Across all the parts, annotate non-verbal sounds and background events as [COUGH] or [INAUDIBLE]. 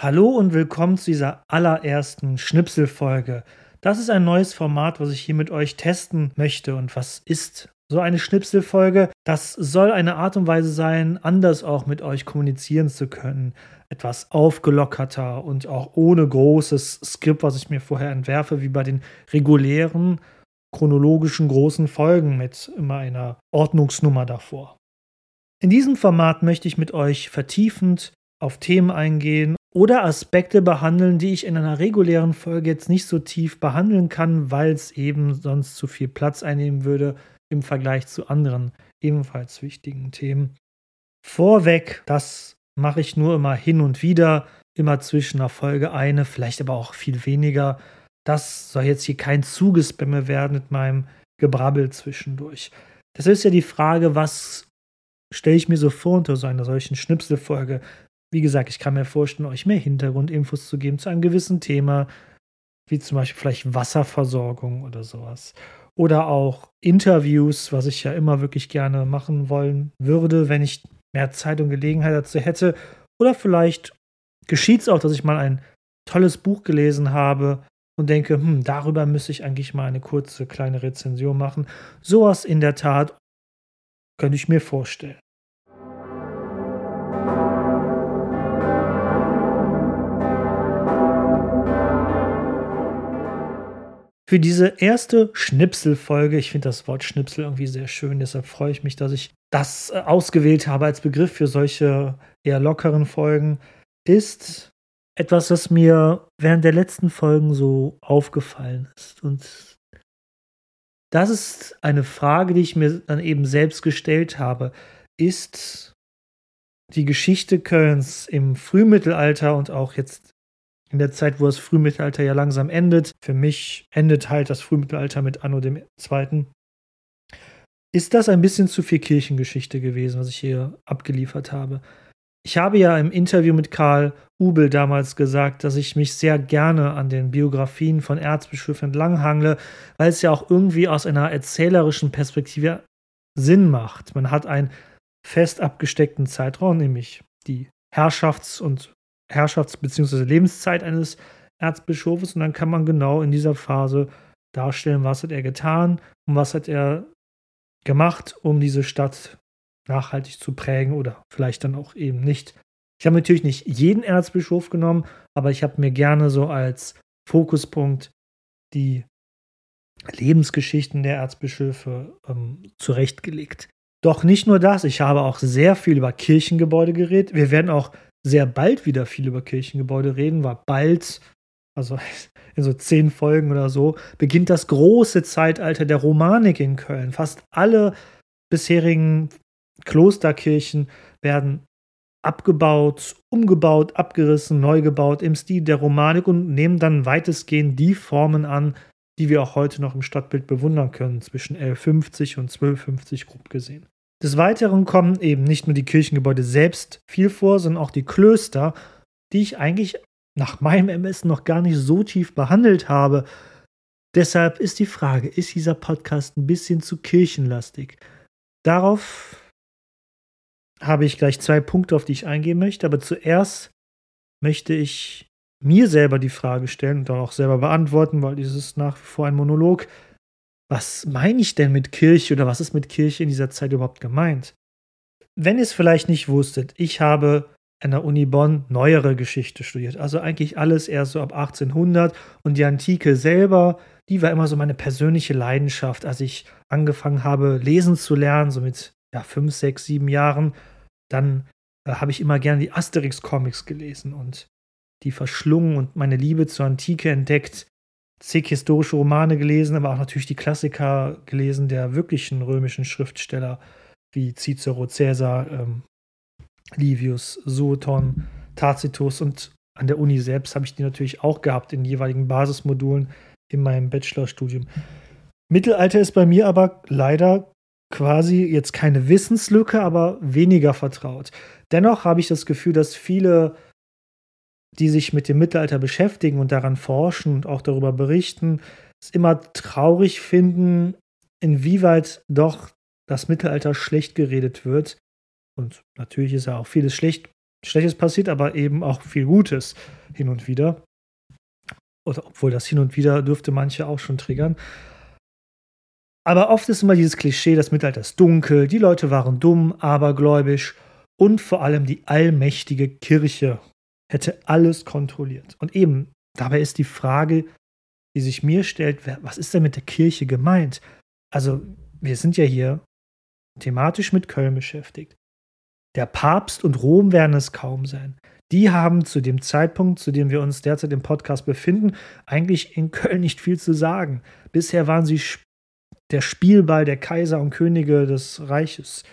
Hallo und willkommen zu dieser allerersten Schnipselfolge. Das ist ein neues Format, was ich hier mit euch testen möchte. Und was ist so eine Schnipselfolge? Das soll eine Art und Weise sein, anders auch mit euch kommunizieren zu können. Etwas aufgelockerter und auch ohne großes Skript, was ich mir vorher entwerfe, wie bei den regulären chronologischen großen Folgen mit immer einer Ordnungsnummer davor. In diesem Format möchte ich mit euch vertiefend auf Themen eingehen oder Aspekte behandeln, die ich in einer regulären Folge jetzt nicht so tief behandeln kann, weil es eben sonst zu viel Platz einnehmen würde im Vergleich zu anderen ebenfalls wichtigen Themen. Vorweg, das mache ich nur immer hin und wieder, immer zwischen einer Folge eine, vielleicht aber auch viel weniger. Das soll jetzt hier kein Zugespämme werden mit meinem Gebrabbel zwischendurch. Das ist ja die Frage, was stelle ich mir so vor unter so einer solchen Schnipselfolge? Wie gesagt, ich kann mir vorstellen, euch mehr Hintergrundinfos zu geben zu einem gewissen Thema, wie zum Beispiel vielleicht Wasserversorgung oder sowas. Oder auch Interviews, was ich ja immer wirklich gerne machen wollen würde, wenn ich mehr Zeit und Gelegenheit dazu hätte. Oder vielleicht geschieht es auch, dass ich mal ein tolles Buch gelesen habe und denke, hm, darüber müsste ich eigentlich mal eine kurze kleine Rezension machen. Sowas in der Tat könnte ich mir vorstellen. Für diese erste Schnipselfolge, ich finde das Wort Schnipsel irgendwie sehr schön, deshalb freue ich mich, dass ich das äh, ausgewählt habe als Begriff für solche eher lockeren Folgen, ist etwas, was mir während der letzten Folgen so aufgefallen ist. Und das ist eine Frage, die ich mir dann eben selbst gestellt habe. Ist die Geschichte Kölns im Frühmittelalter und auch jetzt in der Zeit, wo das Frühmittelalter ja langsam endet. Für mich endet halt das Frühmittelalter mit Anno dem Zweiten. Ist das ein bisschen zu viel Kirchengeschichte gewesen, was ich hier abgeliefert habe? Ich habe ja im Interview mit Karl Ubel damals gesagt, dass ich mich sehr gerne an den Biografien von Erzbischöfen entlanghangle, weil es ja auch irgendwie aus einer erzählerischen Perspektive Sinn macht. Man hat einen fest abgesteckten Zeitraum, nämlich die Herrschafts- und Herrschafts- bzw. Lebenszeit eines Erzbischofes und dann kann man genau in dieser Phase darstellen, was hat er getan und was hat er gemacht, um diese Stadt nachhaltig zu prägen oder vielleicht dann auch eben nicht. Ich habe natürlich nicht jeden Erzbischof genommen, aber ich habe mir gerne so als Fokuspunkt die Lebensgeschichten der Erzbischöfe ähm, zurechtgelegt. Doch nicht nur das, ich habe auch sehr viel über Kirchengebäude geredet. Wir werden auch sehr bald wieder viel über Kirchengebäude reden, weil bald, also [LAUGHS] in so zehn Folgen oder so, beginnt das große Zeitalter der Romanik in Köln. Fast alle bisherigen Klosterkirchen werden abgebaut, umgebaut, abgerissen, neu gebaut im Stil der Romanik und nehmen dann weitestgehend die Formen an, die wir auch heute noch im Stadtbild bewundern können, zwischen 1150 und 1250 grob gesehen. Des Weiteren kommen eben nicht nur die Kirchengebäude selbst viel vor, sondern auch die Klöster, die ich eigentlich nach meinem Ermessen noch gar nicht so tief behandelt habe. Deshalb ist die Frage, ist dieser Podcast ein bisschen zu kirchenlastig? Darauf habe ich gleich zwei Punkte, auf die ich eingehen möchte, aber zuerst möchte ich mir selber die Frage stellen und dann auch selber beantworten, weil dieses ist nach wie vor ein Monolog was meine ich denn mit Kirche oder was ist mit Kirche in dieser Zeit überhaupt gemeint? Wenn ihr es vielleicht nicht wusstet, ich habe an der Uni Bonn neuere Geschichte studiert. Also eigentlich alles erst so ab 1800 und die Antike selber, die war immer so meine persönliche Leidenschaft, als ich angefangen habe, lesen zu lernen, so mit ja, fünf, sechs, sieben Jahren. Dann äh, habe ich immer gerne die Asterix-Comics gelesen und die verschlungen und meine Liebe zur Antike entdeckt zig historische Romane gelesen, aber auch natürlich die Klassiker gelesen der wirklichen römischen Schriftsteller wie Cicero, Caesar, ähm, Livius, Sueton, Tacitus und an der Uni selbst habe ich die natürlich auch gehabt in jeweiligen Basismodulen in meinem Bachelorstudium. Mittelalter ist bei mir aber leider quasi jetzt keine Wissenslücke, aber weniger vertraut. Dennoch habe ich das Gefühl, dass viele die sich mit dem Mittelalter beschäftigen und daran forschen und auch darüber berichten, es immer traurig finden, inwieweit doch das Mittelalter schlecht geredet wird. Und natürlich ist ja auch vieles schlecht Schlechtes passiert, aber eben auch viel Gutes hin und wieder. Oder obwohl das hin und wieder dürfte manche auch schon triggern. Aber oft ist immer dieses Klischee, das Mittelalter ist dunkel, die Leute waren dumm, abergläubisch und vor allem die allmächtige Kirche hätte alles kontrolliert. Und eben, dabei ist die Frage, die sich mir stellt, was ist denn mit der Kirche gemeint? Also, wir sind ja hier thematisch mit Köln beschäftigt. Der Papst und Rom werden es kaum sein. Die haben zu dem Zeitpunkt, zu dem wir uns derzeit im Podcast befinden, eigentlich in Köln nicht viel zu sagen. Bisher waren sie der Spielball der Kaiser und Könige des Reiches.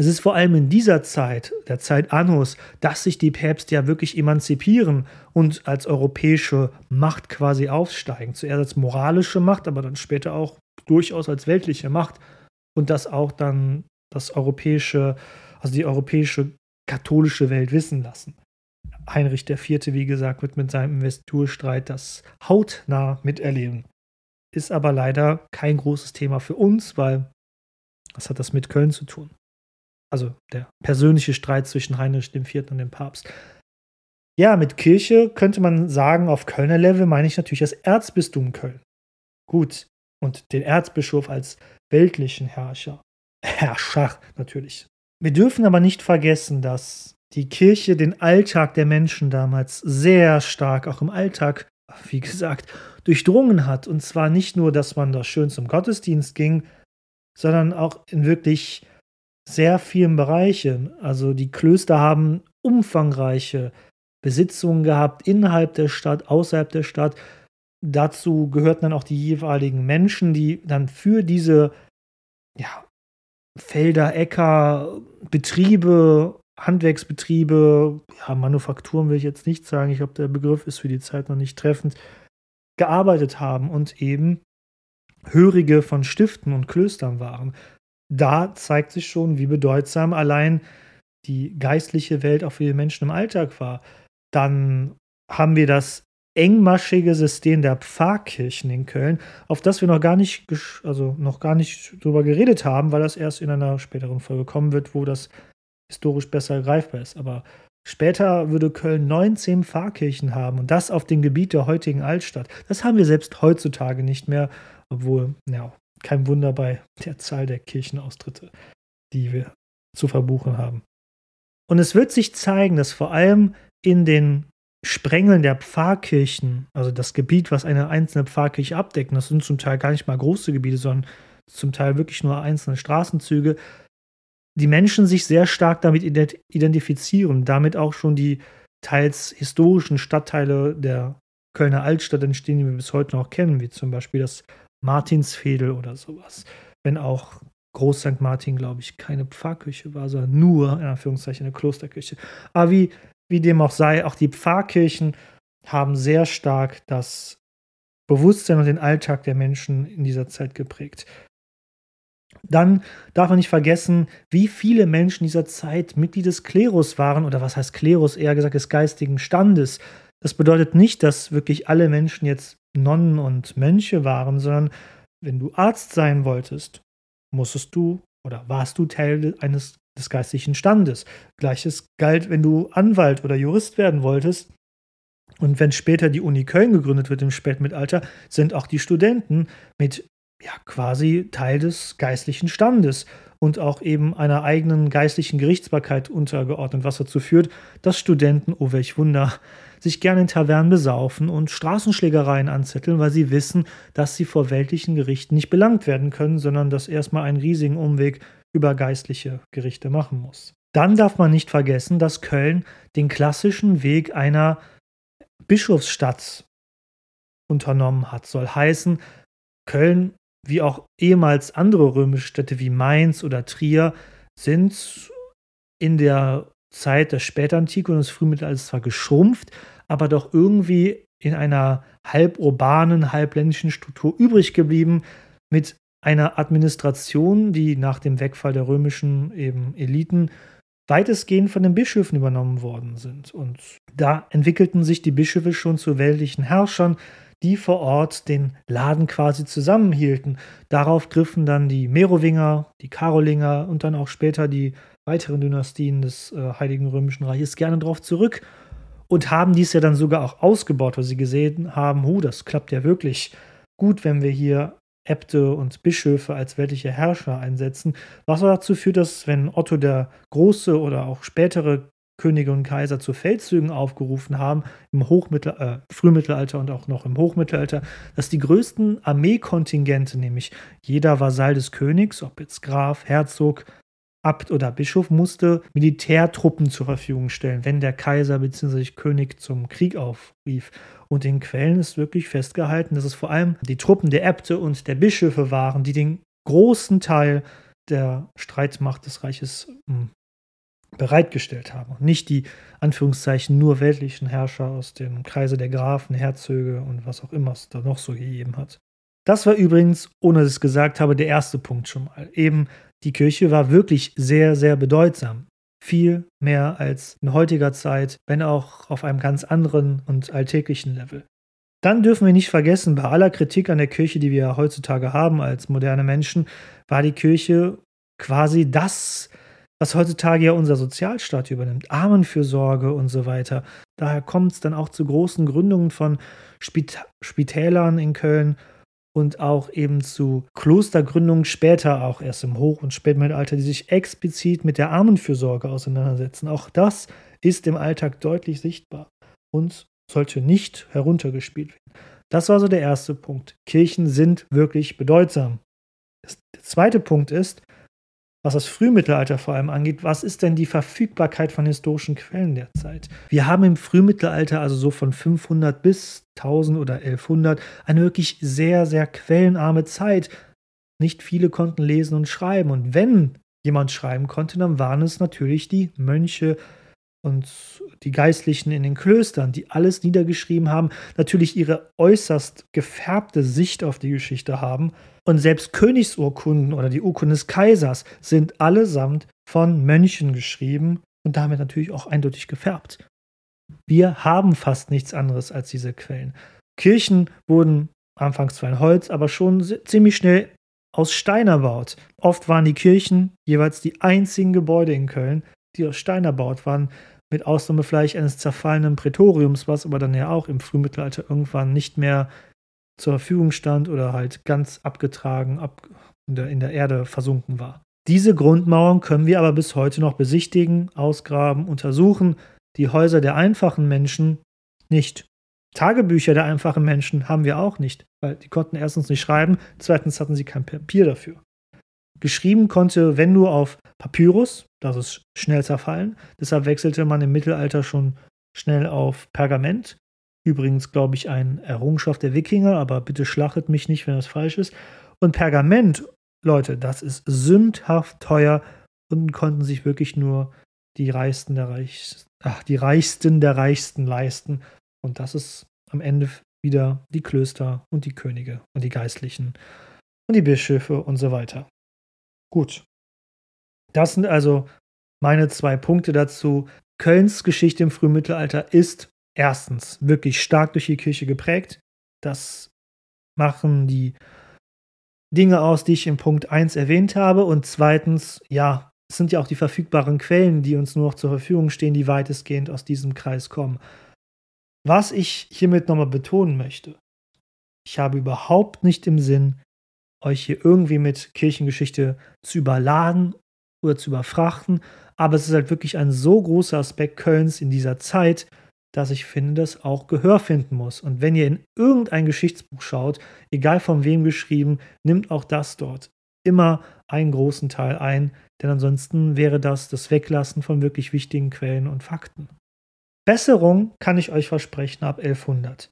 Es ist vor allem in dieser Zeit, der Zeit Annos, dass sich die Päpste ja wirklich emanzipieren und als europäische Macht quasi aufsteigen. Zuerst als moralische Macht, aber dann später auch durchaus als weltliche Macht. Und das auch dann das europäische, also die europäische katholische Welt wissen lassen. Heinrich IV., wie gesagt, wird mit seinem Investurstreit das hautnah miterleben. Ist aber leider kein großes Thema für uns, weil was hat das mit Köln zu tun? Also der persönliche Streit zwischen Heinrich IV. und dem Papst. Ja, mit Kirche könnte man sagen, auf Kölner Level meine ich natürlich das Erzbistum Köln. Gut, und den Erzbischof als weltlichen Herrscher. Herrscher natürlich. Wir dürfen aber nicht vergessen, dass die Kirche den Alltag der Menschen damals sehr stark, auch im Alltag, wie gesagt, durchdrungen hat. Und zwar nicht nur, dass man da schön zum Gottesdienst ging, sondern auch in wirklich sehr vielen Bereichen. Also die Klöster haben umfangreiche Besitzungen gehabt innerhalb der Stadt, außerhalb der Stadt. Dazu gehörten dann auch die jeweiligen Menschen, die dann für diese ja, Felder, Äcker, Betriebe, Handwerksbetriebe, ja, Manufakturen will ich jetzt nicht sagen, ich glaube, der Begriff ist für die Zeit noch nicht treffend, gearbeitet haben und eben Hörige von Stiften und Klöstern waren da zeigt sich schon, wie bedeutsam allein die geistliche Welt auch für die Menschen im Alltag war. Dann haben wir das engmaschige System der Pfarrkirchen in Köln, auf das wir noch gar nicht, also noch gar nicht drüber geredet haben, weil das erst in einer späteren Folge kommen wird, wo das historisch besser greifbar ist. Aber später würde Köln 19 Pfarrkirchen haben und das auf dem Gebiet der heutigen Altstadt. Das haben wir selbst heutzutage nicht mehr, obwohl, ja, kein Wunder bei der Zahl der Kirchenaustritte, die wir zu verbuchen haben. Und es wird sich zeigen, dass vor allem in den Sprengeln der Pfarrkirchen, also das Gebiet, was eine einzelne Pfarrkirche abdeckt, das sind zum Teil gar nicht mal große Gebiete, sondern zum Teil wirklich nur einzelne Straßenzüge, die Menschen sich sehr stark damit identifizieren, damit auch schon die teils historischen Stadtteile der Kölner Altstadt entstehen, die wir bis heute noch kennen, wie zum Beispiel das Martinsfädel oder sowas. Wenn auch Groß St. Martin, glaube ich, keine Pfarrkirche war, sondern nur, in Anführungszeichen, eine Klosterkirche. Aber wie, wie dem auch sei, auch die Pfarrkirchen haben sehr stark das Bewusstsein und den Alltag der Menschen in dieser Zeit geprägt. Dann darf man nicht vergessen, wie viele Menschen dieser Zeit Mitglied des Klerus waren, oder was heißt Klerus, eher gesagt des geistigen Standes. Das bedeutet nicht, dass wirklich alle Menschen jetzt Nonnen und Mönche waren, sondern wenn du Arzt sein wolltest, musstest du oder warst du Teil eines des geistlichen Standes. Gleiches galt, wenn du Anwalt oder Jurist werden wolltest. Und wenn später die Uni Köln gegründet wird im Spätmittelalter, sind auch die Studenten mit ja quasi Teil des geistlichen Standes und auch eben einer eigenen geistlichen Gerichtsbarkeit untergeordnet, was dazu führt, dass Studenten, oh welch Wunder, sich gerne in Tavernen besaufen und Straßenschlägereien anzetteln, weil sie wissen, dass sie vor weltlichen Gerichten nicht belangt werden können, sondern dass erstmal einen riesigen Umweg über geistliche Gerichte machen muss. Dann darf man nicht vergessen, dass Köln den klassischen Weg einer Bischofsstadt unternommen hat. Soll heißen, Köln, wie auch ehemals andere römische Städte wie Mainz oder Trier, sind in der Zeit der Spätantike und des Frühmittelalters zwar geschrumpft, aber doch irgendwie in einer halb urbanen, halb ländlichen Struktur übrig geblieben, mit einer Administration, die nach dem Wegfall der römischen eben Eliten weitestgehend von den Bischöfen übernommen worden sind. Und da entwickelten sich die Bischöfe schon zu weltlichen Herrschern, die vor Ort den Laden quasi zusammenhielten. Darauf griffen dann die Merowinger, die Karolinger und dann auch später die weiteren Dynastien des äh, Heiligen Römischen Reiches gerne darauf zurück und haben dies ja dann sogar auch ausgebaut, weil sie gesehen haben, hu, das klappt ja wirklich gut, wenn wir hier Äbte und Bischöfe als weltliche Herrscher einsetzen, was dazu führt, dass wenn Otto der Große oder auch spätere Könige und Kaiser zu Feldzügen aufgerufen haben, im Hochmittel, äh, Frühmittelalter und auch noch im Hochmittelalter, dass die größten Armeekontingente, nämlich jeder Vasall des Königs, ob jetzt Graf, Herzog, Abt oder Bischof, musste Militärtruppen zur Verfügung stellen, wenn der Kaiser bzw. König zum Krieg aufrief. Und in Quellen ist wirklich festgehalten, dass es vor allem die Truppen der Äbte und der Bischöfe waren, die den großen Teil der Streitmacht des Reiches hm, bereitgestellt haben. Und nicht die Anführungszeichen nur weltlichen Herrscher aus dem Kreise der Grafen, Herzöge und was auch immer es da noch so gegeben hat. Das war übrigens, ohne dass ich es gesagt habe, der erste Punkt schon mal. Eben, die Kirche war wirklich sehr, sehr bedeutsam. Viel mehr als in heutiger Zeit, wenn auch auf einem ganz anderen und alltäglichen Level. Dann dürfen wir nicht vergessen, bei aller Kritik an der Kirche, die wir heutzutage haben als moderne Menschen, war die Kirche quasi das was heutzutage ja unser Sozialstaat übernimmt, Armenfürsorge und so weiter. Daher kommt es dann auch zu großen Gründungen von Spit Spitälern in Köln und auch eben zu Klostergründungen später, auch erst im Hoch- und Spätmittelalter, die sich explizit mit der Armenfürsorge auseinandersetzen. Auch das ist im Alltag deutlich sichtbar und sollte nicht heruntergespielt werden. Das war so der erste Punkt. Kirchen sind wirklich bedeutsam. Der zweite Punkt ist, was das Frühmittelalter vor allem angeht, was ist denn die Verfügbarkeit von historischen Quellen derzeit? Wir haben im Frühmittelalter, also so von 500 bis 1000 oder 1100, eine wirklich sehr, sehr quellenarme Zeit. Nicht viele konnten lesen und schreiben. Und wenn jemand schreiben konnte, dann waren es natürlich die Mönche und die Geistlichen in den Klöstern, die alles niedergeschrieben haben, natürlich ihre äußerst gefärbte Sicht auf die Geschichte haben und selbst Königsurkunden oder die Urkunden des Kaisers sind allesamt von Mönchen geschrieben und damit natürlich auch eindeutig gefärbt. Wir haben fast nichts anderes als diese Quellen. Kirchen wurden anfangs zwar in Holz, aber schon ziemlich schnell aus Stein erbaut. Oft waren die Kirchen jeweils die einzigen Gebäude in Köln, die aus Stein erbaut waren, mit Ausnahme vielleicht eines zerfallenen Prätoriums, was aber dann ja auch im Frühmittelalter irgendwann nicht mehr zur Verfügung stand oder halt ganz abgetragen ab in, der, in der Erde versunken war. Diese Grundmauern können wir aber bis heute noch besichtigen, ausgraben, untersuchen. Die Häuser der einfachen Menschen nicht. Tagebücher der einfachen Menschen haben wir auch nicht, weil die konnten erstens nicht schreiben, zweitens hatten sie kein Papier dafür. Geschrieben konnte, wenn nur auf Papyrus, das ist schnell zerfallen, deshalb wechselte man im Mittelalter schon schnell auf Pergament Übrigens, glaube ich, eine Errungenschaft der Wikinger, aber bitte schlachtet mich nicht, wenn das falsch ist. Und Pergament, Leute, das ist sündhaft teuer und konnten sich wirklich nur die Reichsten der Reichsten, ach, die Reichsten der Reichsten leisten. Und das ist am Ende wieder die Klöster und die Könige und die Geistlichen und die Bischöfe und so weiter. Gut. Das sind also meine zwei Punkte dazu. Kölns Geschichte im Frühmittelalter ist erstens wirklich stark durch die Kirche geprägt. Das machen die Dinge aus, die ich in Punkt 1 erwähnt habe. Und zweitens, ja, es sind ja auch die verfügbaren Quellen, die uns nur noch zur Verfügung stehen, die weitestgehend aus diesem Kreis kommen. Was ich hiermit nochmal betonen möchte, ich habe überhaupt nicht im Sinn, euch hier irgendwie mit Kirchengeschichte zu überladen oder zu überfrachten, aber es ist halt wirklich ein so großer Aspekt Kölns in dieser Zeit, dass ich finde, das auch Gehör finden muss. Und wenn ihr in irgendein Geschichtsbuch schaut, egal von wem geschrieben, nimmt auch das dort immer einen großen Teil ein, denn ansonsten wäre das das Weglassen von wirklich wichtigen Quellen und Fakten. Besserung kann ich euch versprechen ab 1100.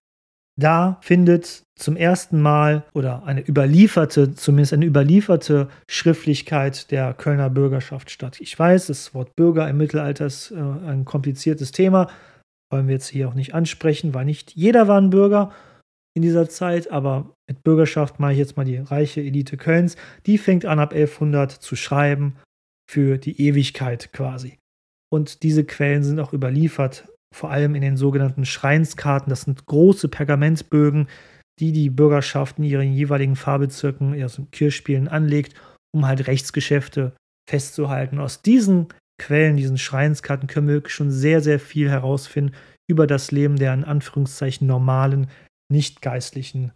Da findet zum ersten Mal oder eine überlieferte, zumindest eine überlieferte Schriftlichkeit der Kölner Bürgerschaft statt. Ich weiß, das Wort Bürger im Mittelalter ist äh, ein kompliziertes Thema, wollen wir jetzt hier auch nicht ansprechen, weil nicht jeder war ein Bürger in dieser Zeit, aber mit Bürgerschaft mache ich jetzt mal die reiche Elite Kölns. Die fängt an ab 1100 zu schreiben für die Ewigkeit quasi. Und diese Quellen sind auch überliefert, vor allem in den sogenannten Schreinskarten. Das sind große Pergamentbögen, die die Bürgerschaft in ihren jeweiligen Fahrbezirken, also Kirchspielen anlegt, um halt Rechtsgeschäfte festzuhalten. Aus diesen Quellen, diesen Schreinskarten, können wir wirklich schon sehr, sehr viel herausfinden über das Leben der in Anführungszeichen normalen, nicht geistlichen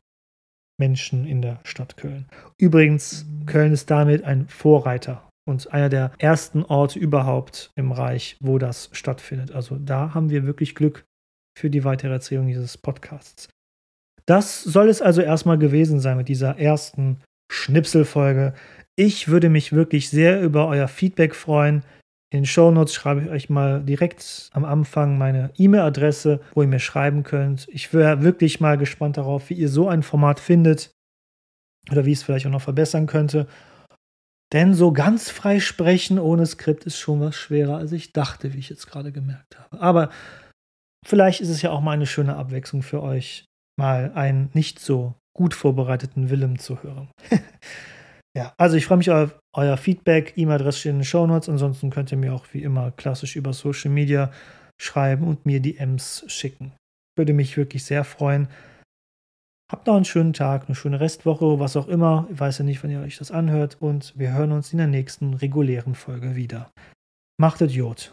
Menschen in der Stadt Köln. Übrigens, Köln ist damit ein Vorreiter und einer der ersten Orte überhaupt im Reich, wo das stattfindet. Also da haben wir wirklich Glück für die weitere Erzählung dieses Podcasts. Das soll es also erstmal gewesen sein mit dieser ersten Schnipselfolge. Ich würde mich wirklich sehr über euer Feedback freuen. In den Shownotes schreibe ich euch mal direkt am Anfang meine E-Mail-Adresse, wo ihr mir schreiben könnt. Ich wäre wirklich mal gespannt darauf, wie ihr so ein Format findet oder wie es vielleicht auch noch verbessern könnte. Denn so ganz frei sprechen ohne Skript ist schon was schwerer, als ich dachte, wie ich jetzt gerade gemerkt habe. Aber vielleicht ist es ja auch mal eine schöne Abwechslung für euch, mal einen nicht so gut vorbereiteten Willem zu hören. [LAUGHS] ja, also ich freue mich auf euer Feedback. E-Mail-Adresse steht in den Show Notes. Ansonsten könnt ihr mir auch wie immer klassisch über Social Media schreiben und mir DMs schicken. Würde mich wirklich sehr freuen. Habt noch einen schönen Tag, eine schöne Restwoche, was auch immer. Ich weiß ja nicht, wann ihr euch das anhört. Und wir hören uns in der nächsten regulären Folge wieder. Macht Idiot.